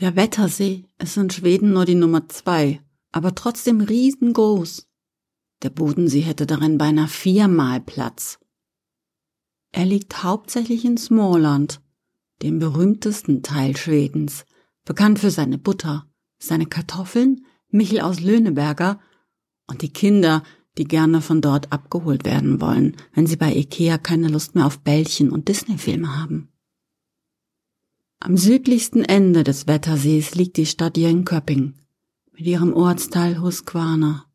Der Wettersee ist in Schweden nur die Nummer zwei, aber trotzdem riesengroß. Der Bodensee hätte darin beinahe viermal Platz. Er liegt hauptsächlich in Småland, dem berühmtesten Teil Schwedens, bekannt für seine Butter, seine Kartoffeln, Michel aus Löhneberger und die Kinder, die gerne von dort abgeholt werden wollen, wenn sie bei Ikea keine Lust mehr auf Bällchen und Disney-Filme haben. Am südlichsten Ende des Wettersees liegt die Stadt Jönköping mit ihrem Ortsteil Husqvarna.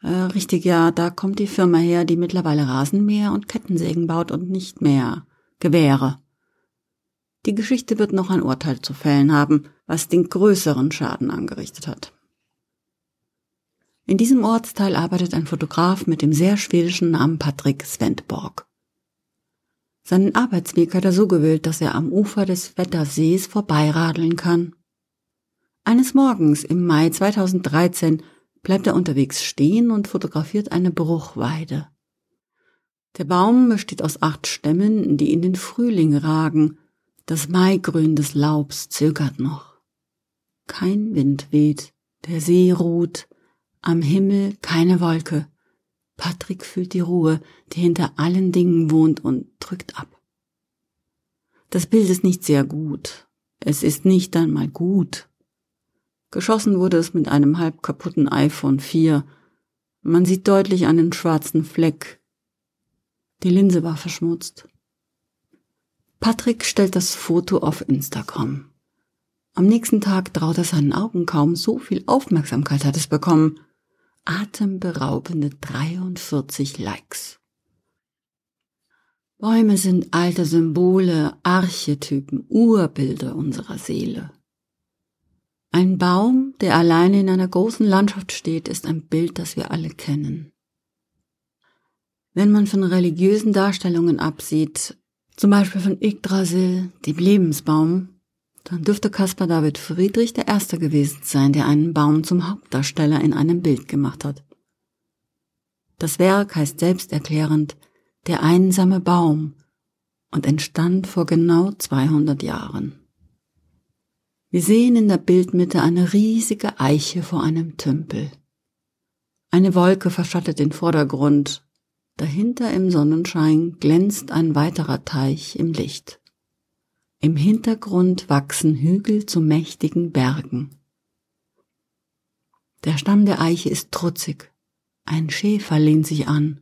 Äh, richtig, ja, da kommt die Firma her, die mittlerweile Rasenmäher und Kettensägen baut und nicht mehr Gewehre. Die Geschichte wird noch ein Urteil zu fällen haben, was den größeren Schaden angerichtet hat. In diesem Ortsteil arbeitet ein Fotograf mit dem sehr schwedischen Namen Patrick Svendborg. Seinen Arbeitsweg hat er so gewählt, dass er am Ufer des Wettersees vorbeiradeln kann. Eines Morgens im Mai 2013 bleibt er unterwegs stehen und fotografiert eine Bruchweide. Der Baum besteht aus acht Stämmen, die in den Frühling ragen. Das Maigrün des Laubs zögert noch. Kein Wind weht, der See ruht, am Himmel keine Wolke. Patrick fühlt die Ruhe, die hinter allen Dingen wohnt und drückt ab. Das Bild ist nicht sehr gut. Es ist nicht einmal gut. Geschossen wurde es mit einem halb kaputten iPhone 4. Man sieht deutlich einen schwarzen Fleck. Die Linse war verschmutzt. Patrick stellt das Foto auf Instagram. Am nächsten Tag traut er seinen Augen kaum, so viel Aufmerksamkeit hat es bekommen atemberaubende 43 Likes. Bäume sind alte Symbole, Archetypen, Urbilder unserer Seele. Ein Baum, der alleine in einer großen Landschaft steht, ist ein Bild, das wir alle kennen. Wenn man von religiösen Darstellungen absieht, zum Beispiel von Yggdrasil, dem Lebensbaum, dann dürfte Caspar David Friedrich der Erste gewesen sein, der einen Baum zum Hauptdarsteller in einem Bild gemacht hat. Das Werk heißt selbsterklärend Der einsame Baum und entstand vor genau 200 Jahren. Wir sehen in der Bildmitte eine riesige Eiche vor einem Tümpel. Eine Wolke verschattet den Vordergrund, dahinter im Sonnenschein glänzt ein weiterer Teich im Licht. Im Hintergrund wachsen Hügel zu mächtigen Bergen. Der Stamm der Eiche ist trutzig. Ein Schäfer lehnt sich an.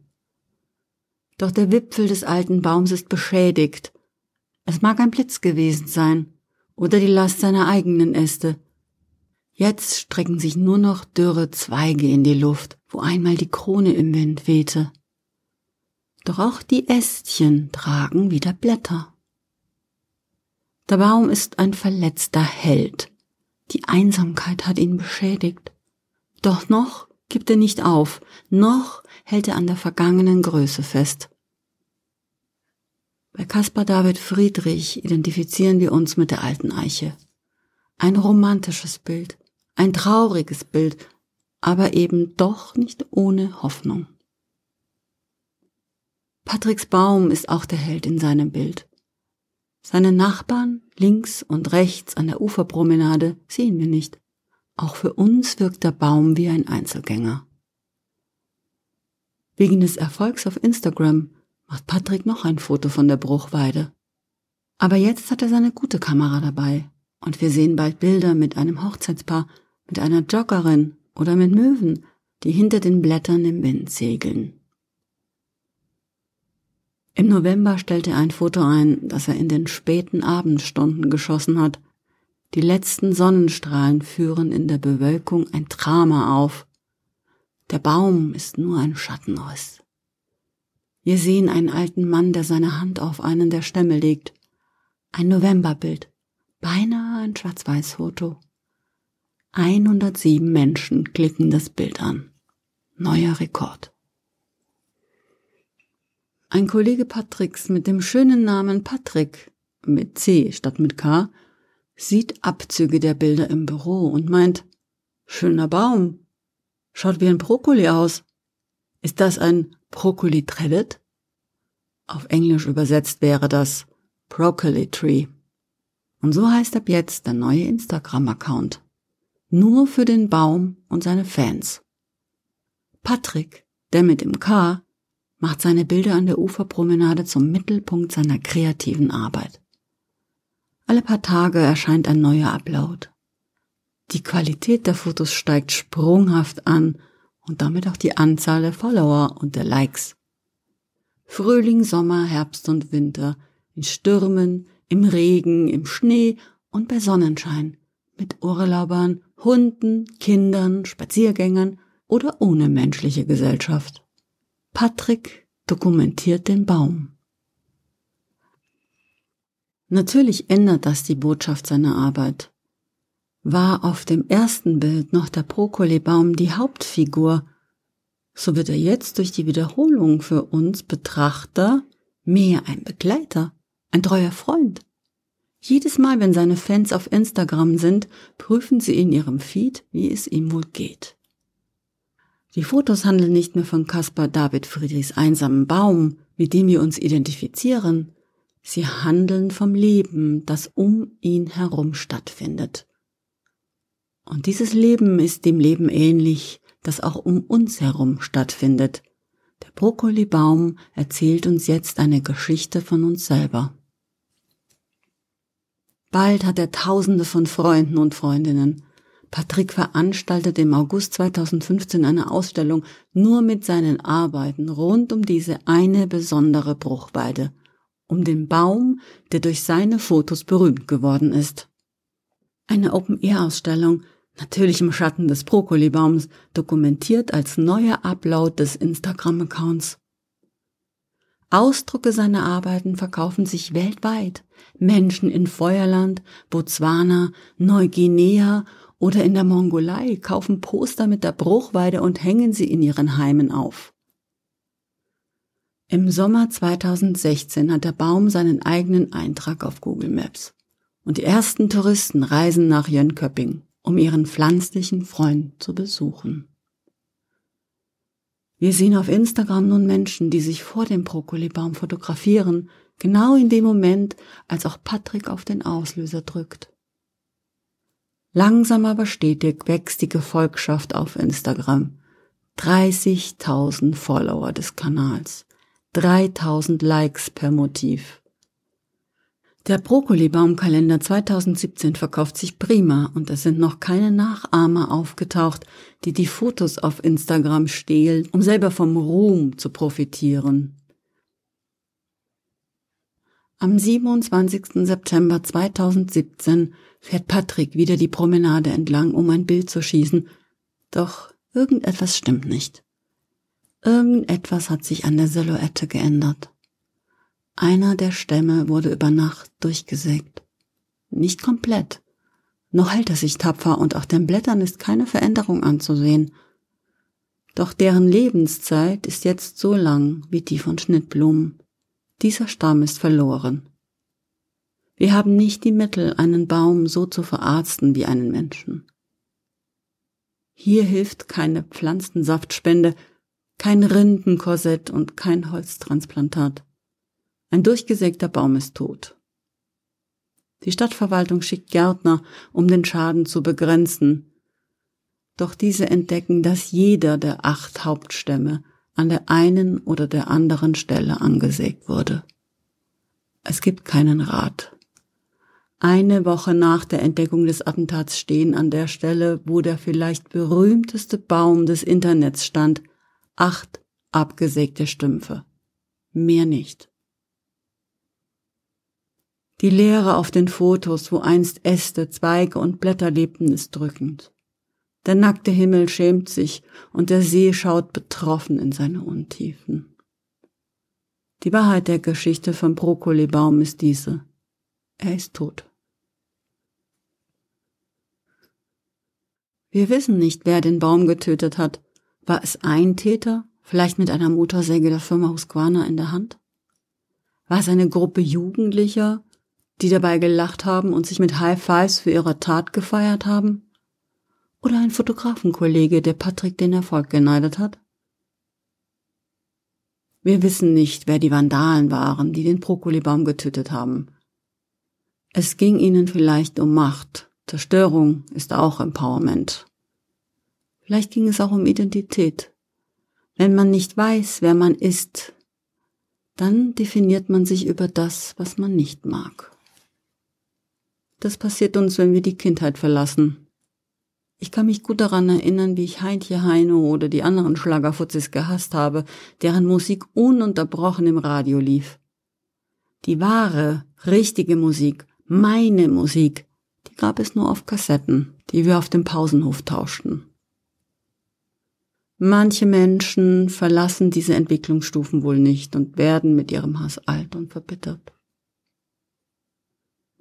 Doch der Wipfel des alten Baums ist beschädigt. Es mag ein Blitz gewesen sein oder die Last seiner eigenen Äste. Jetzt strecken sich nur noch dürre Zweige in die Luft, wo einmal die Krone im Wind wehte. Doch auch die Ästchen tragen wieder Blätter. Der Baum ist ein verletzter Held. Die Einsamkeit hat ihn beschädigt. Doch noch gibt er nicht auf, noch hält er an der vergangenen Größe fest. Bei Caspar David Friedrich identifizieren wir uns mit der alten Eiche. Ein romantisches Bild, ein trauriges Bild, aber eben doch nicht ohne Hoffnung. Patricks Baum ist auch der Held in seinem Bild. Seine Nachbarn links und rechts an der Uferpromenade sehen wir nicht. Auch für uns wirkt der Baum wie ein Einzelgänger. Wegen des Erfolgs auf Instagram macht Patrick noch ein Foto von der Bruchweide. Aber jetzt hat er seine gute Kamera dabei und wir sehen bald Bilder mit einem Hochzeitspaar, mit einer Joggerin oder mit Möwen, die hinter den Blättern im Wind segeln. Im November stellte er ein Foto ein, das er in den späten Abendstunden geschossen hat. Die letzten Sonnenstrahlen führen in der Bewölkung ein Drama auf. Der Baum ist nur ein Schattenriss. Wir sehen einen alten Mann, der seine Hand auf einen der Stämme legt. Ein Novemberbild. Beinahe ein Schwarz-Weiß-Foto. 107 Menschen klicken das Bild an. Neuer Rekord. Ein Kollege Patricks mit dem schönen Namen Patrick mit C statt mit K sieht Abzüge der Bilder im Büro und meint, schöner Baum, schaut wie ein Brokkoli aus. Ist das ein Brokkoli Trevet? Auf Englisch übersetzt wäre das Broccoli Tree. Und so heißt ab jetzt der neue Instagram-Account. Nur für den Baum und seine Fans. Patrick, der mit dem K, macht seine Bilder an der Uferpromenade zum Mittelpunkt seiner kreativen Arbeit. Alle paar Tage erscheint ein neuer Upload. Die Qualität der Fotos steigt sprunghaft an und damit auch die Anzahl der Follower und der Likes. Frühling, Sommer, Herbst und Winter, in Stürmen, im Regen, im Schnee und bei Sonnenschein, mit Urlaubern, Hunden, Kindern, Spaziergängern oder ohne menschliche Gesellschaft. Patrick dokumentiert den Baum. Natürlich ändert das die Botschaft seiner Arbeit. War auf dem ersten Bild noch der Brokkolibaum die Hauptfigur, so wird er jetzt durch die Wiederholung für uns Betrachter mehr ein Begleiter, ein treuer Freund. Jedes Mal, wenn seine Fans auf Instagram sind, prüfen sie in ihrem Feed, wie es ihm wohl geht. Die Fotos handeln nicht mehr von Caspar David Friedrichs einsamen Baum, mit dem wir uns identifizieren. Sie handeln vom Leben, das um ihn herum stattfindet. Und dieses Leben ist dem Leben ähnlich, das auch um uns herum stattfindet. Der Brokkolibaum erzählt uns jetzt eine Geschichte von uns selber. Bald hat er Tausende von Freunden und Freundinnen. Patrick veranstaltet im August 2015 eine Ausstellung nur mit seinen Arbeiten rund um diese eine besondere Bruchweide, um den Baum, der durch seine Fotos berühmt geworden ist. Eine Open-Air-Ausstellung, natürlich im Schatten des Brokkolibaums, dokumentiert als neuer Upload des Instagram-Accounts. Ausdrucke seiner Arbeiten verkaufen sich weltweit. Menschen in Feuerland, Botswana, Neuguinea oder in der Mongolei kaufen Poster mit der Bruchweide und hängen sie in ihren Heimen auf. Im Sommer 2016 hat der Baum seinen eigenen Eintrag auf Google Maps. Und die ersten Touristen reisen nach Jönköping um ihren pflanzlichen Freund zu besuchen. Wir sehen auf Instagram nun Menschen, die sich vor dem Brokkolibaum fotografieren, genau in dem Moment, als auch Patrick auf den Auslöser drückt. Langsam aber stetig wächst die Gefolgschaft auf Instagram. 30.000 Follower des Kanals, 3000 Likes per Motiv. Der Brokkolibaumkalender 2017 verkauft sich prima und es sind noch keine Nachahmer aufgetaucht, die die Fotos auf Instagram stehlen, um selber vom Ruhm zu profitieren. Am 27. September 2017 fährt Patrick wieder die Promenade entlang, um ein Bild zu schießen. Doch irgendetwas stimmt nicht. Irgendetwas hat sich an der Silhouette geändert. Einer der Stämme wurde über Nacht durchgesägt. Nicht komplett. Noch hält er sich tapfer und auch den Blättern ist keine Veränderung anzusehen. Doch deren Lebenszeit ist jetzt so lang wie die von Schnittblumen. Dieser Stamm ist verloren. Wir haben nicht die Mittel, einen Baum so zu verarzten wie einen Menschen. Hier hilft keine Pflanzensaftspende, kein Rindenkorsett und kein Holztransplantat. Ein durchgesägter Baum ist tot. Die Stadtverwaltung schickt Gärtner, um den Schaden zu begrenzen. Doch diese entdecken, dass jeder der acht Hauptstämme an der einen oder der anderen Stelle angesägt wurde. Es gibt keinen Rat. Eine Woche nach der Entdeckung des Attentats stehen an der Stelle, wo der vielleicht berühmteste Baum des Internets stand, acht abgesägte Stümpfe. Mehr nicht. Die Leere auf den Fotos, wo einst Äste, Zweige und Blätter lebten, ist drückend. Der nackte Himmel schämt sich und der See schaut betroffen in seine Untiefen. Die Wahrheit der Geschichte vom Brokkolibaum ist diese. Er ist tot. Wir wissen nicht, wer den Baum getötet hat. War es ein Täter, vielleicht mit einer Motorsäge der Firma Husqvarna in der Hand? War es eine Gruppe Jugendlicher, die dabei gelacht haben und sich mit High Fives für ihre Tat gefeiert haben? Oder ein Fotografenkollege, der Patrick den Erfolg geneidet hat? Wir wissen nicht, wer die Vandalen waren, die den Brokkolibaum getötet haben. Es ging ihnen vielleicht um Macht. Zerstörung ist auch Empowerment. Vielleicht ging es auch um Identität. Wenn man nicht weiß, wer man ist, dann definiert man sich über das, was man nicht mag. Das passiert uns, wenn wir die Kindheit verlassen. Ich kann mich gut daran erinnern, wie ich Heintje Heino oder die anderen Schlagerfutzis gehasst habe, deren Musik ununterbrochen im Radio lief. Die wahre, richtige Musik meine Musik, die gab es nur auf Kassetten, die wir auf dem Pausenhof tauschten. Manche Menschen verlassen diese Entwicklungsstufen wohl nicht und werden mit ihrem Hass alt und verbittert.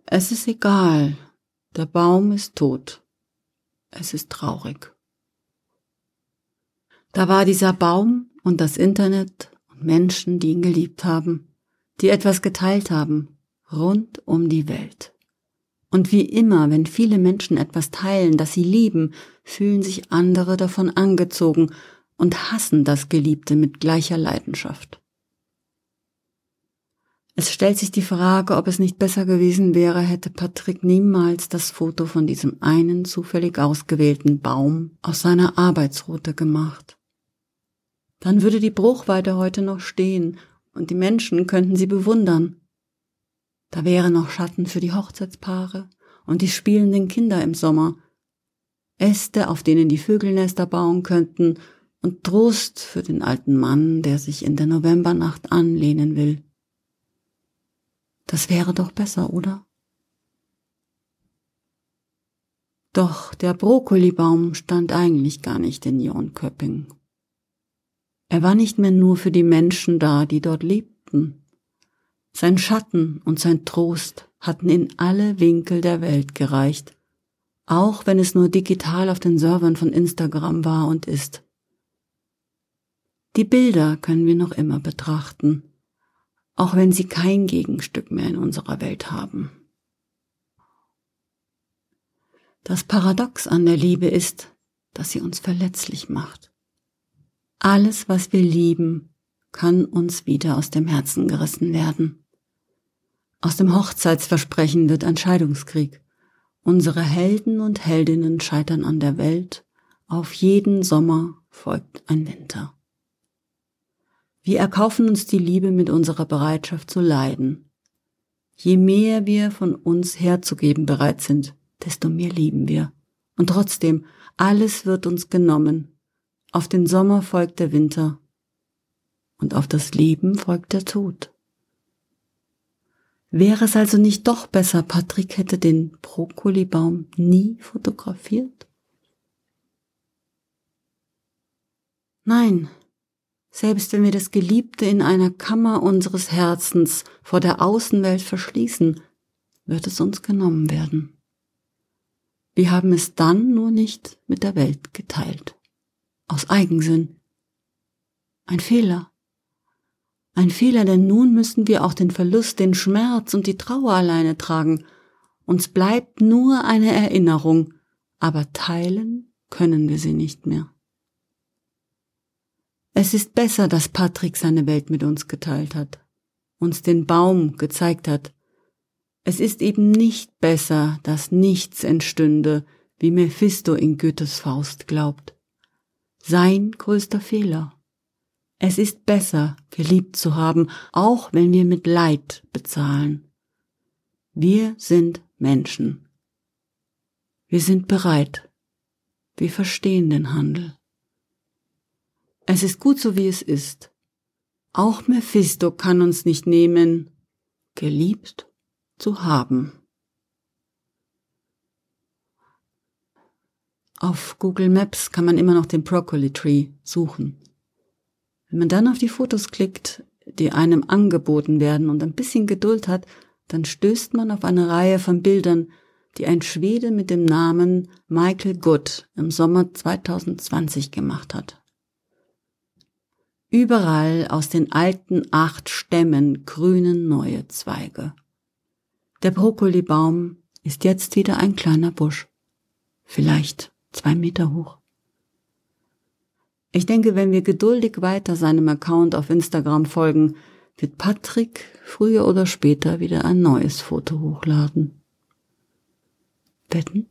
Es ist egal, der Baum ist tot. Es ist traurig. Da war dieser Baum und das Internet und Menschen, die ihn geliebt haben, die etwas geteilt haben, rund um die Welt. Und wie immer, wenn viele Menschen etwas teilen, das sie lieben, fühlen sich andere davon angezogen und hassen das Geliebte mit gleicher Leidenschaft. Es stellt sich die Frage, ob es nicht besser gewesen wäre, hätte Patrick niemals das Foto von diesem einen zufällig ausgewählten Baum aus seiner Arbeitsroute gemacht. Dann würde die Bruchweite heute noch stehen und die Menschen könnten sie bewundern. Da wäre noch Schatten für die Hochzeitspaare und die spielenden Kinder im Sommer, Äste, auf denen die Vögelnester bauen könnten, und Trost für den alten Mann, der sich in der Novembernacht anlehnen will. Das wäre doch besser, oder? Doch der Brokkolibaum stand eigentlich gar nicht in Jonköping. Er war nicht mehr nur für die Menschen da, die dort lebten. Sein Schatten und sein Trost hatten in alle Winkel der Welt gereicht, auch wenn es nur digital auf den Servern von Instagram war und ist. Die Bilder können wir noch immer betrachten, auch wenn sie kein Gegenstück mehr in unserer Welt haben. Das Paradox an der Liebe ist, dass sie uns verletzlich macht. Alles, was wir lieben, kann uns wieder aus dem Herzen gerissen werden. Aus dem Hochzeitsversprechen wird ein Scheidungskrieg. Unsere Helden und Heldinnen scheitern an der Welt. Auf jeden Sommer folgt ein Winter. Wir erkaufen uns die Liebe mit unserer Bereitschaft zu leiden. Je mehr wir von uns herzugeben bereit sind, desto mehr lieben wir. Und trotzdem, alles wird uns genommen. Auf den Sommer folgt der Winter. Und auf das Leben folgt der Tod. Wäre es also nicht doch besser, Patrick hätte den Brokkolibaum nie fotografiert? Nein, selbst wenn wir das Geliebte in einer Kammer unseres Herzens vor der Außenwelt verschließen, wird es uns genommen werden. Wir haben es dann nur nicht mit der Welt geteilt. Aus Eigensinn. Ein Fehler. Ein Fehler, denn nun müssen wir auch den Verlust, den Schmerz und die Trauer alleine tragen. Uns bleibt nur eine Erinnerung, aber teilen können wir sie nicht mehr. Es ist besser, dass Patrick seine Welt mit uns geteilt hat, uns den Baum gezeigt hat. Es ist eben nicht besser, dass nichts entstünde, wie Mephisto in Goethes Faust glaubt. Sein größter Fehler. Es ist besser, geliebt zu haben, auch wenn wir mit Leid bezahlen. Wir sind Menschen. Wir sind bereit. Wir verstehen den Handel. Es ist gut so, wie es ist. Auch Mephisto kann uns nicht nehmen, geliebt zu haben. Auf Google Maps kann man immer noch den Broccoli Tree suchen. Wenn man dann auf die Fotos klickt, die einem angeboten werden und ein bisschen Geduld hat, dann stößt man auf eine Reihe von Bildern, die ein Schwede mit dem Namen Michael Good im Sommer 2020 gemacht hat. Überall aus den alten acht Stämmen grünen neue Zweige. Der Brokkolibaum ist jetzt wieder ein kleiner Busch, vielleicht zwei Meter hoch. Ich denke, wenn wir geduldig weiter seinem Account auf Instagram folgen, wird Patrick früher oder später wieder ein neues Foto hochladen. bitten?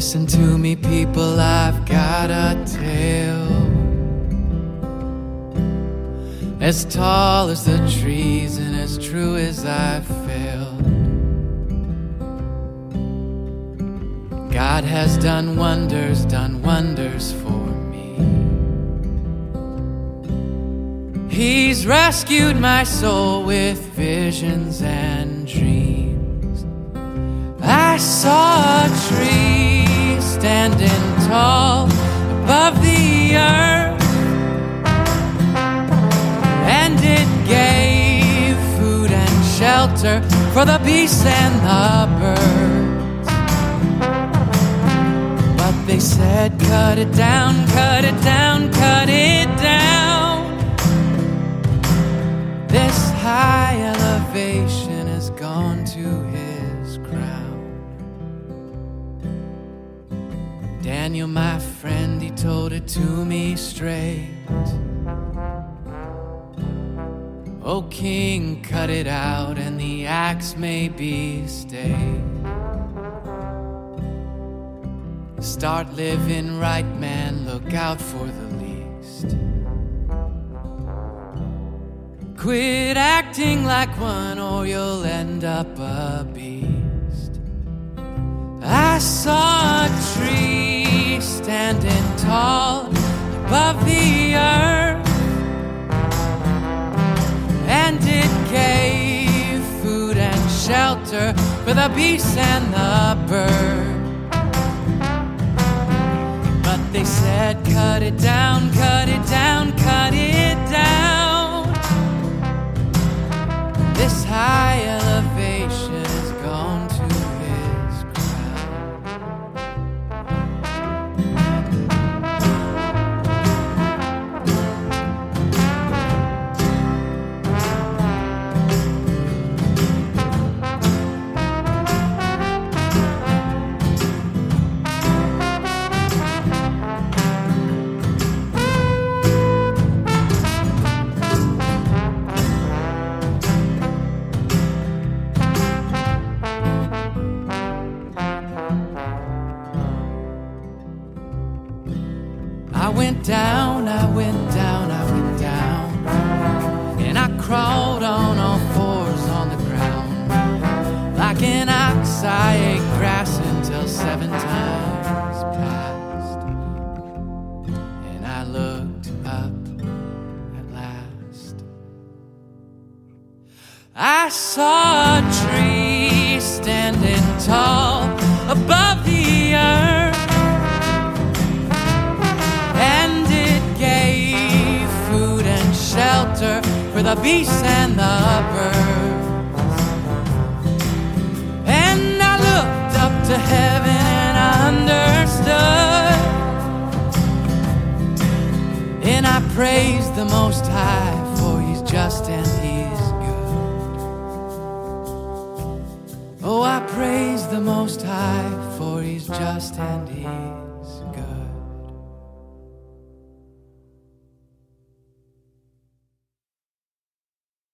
Listen to me, people, I've got a tale. As tall as the trees and as true as I've failed. God has done wonders, done wonders for me. He's rescued my soul with visions and dreams. I saw a tree standing tall above the earth, and it gave food and shelter for the beasts and the birds. But they said, Cut it down, cut it down, cut it down. This high elevation Daniel, my friend, he told it to me straight. Oh, King, cut it out, and the axe may be stayed. Start living right, man, look out for the least. Quit acting like one, or you'll end up a beast. I saw a tree standing tall above the earth, and it gave food and shelter for the beasts and the birds. But they said, cut it down, cut it down, cut it went down, I went down, I went down. And I crawled on all fours on the ground. Like an ox, I ate grass until seven times passed. And I looked up at last. I saw a tree for the beasts and the birds. And I looked up to heaven and I understood. And I praised the Most High, for He's just and He's good. Oh, I praise the Most High, for He's just and He's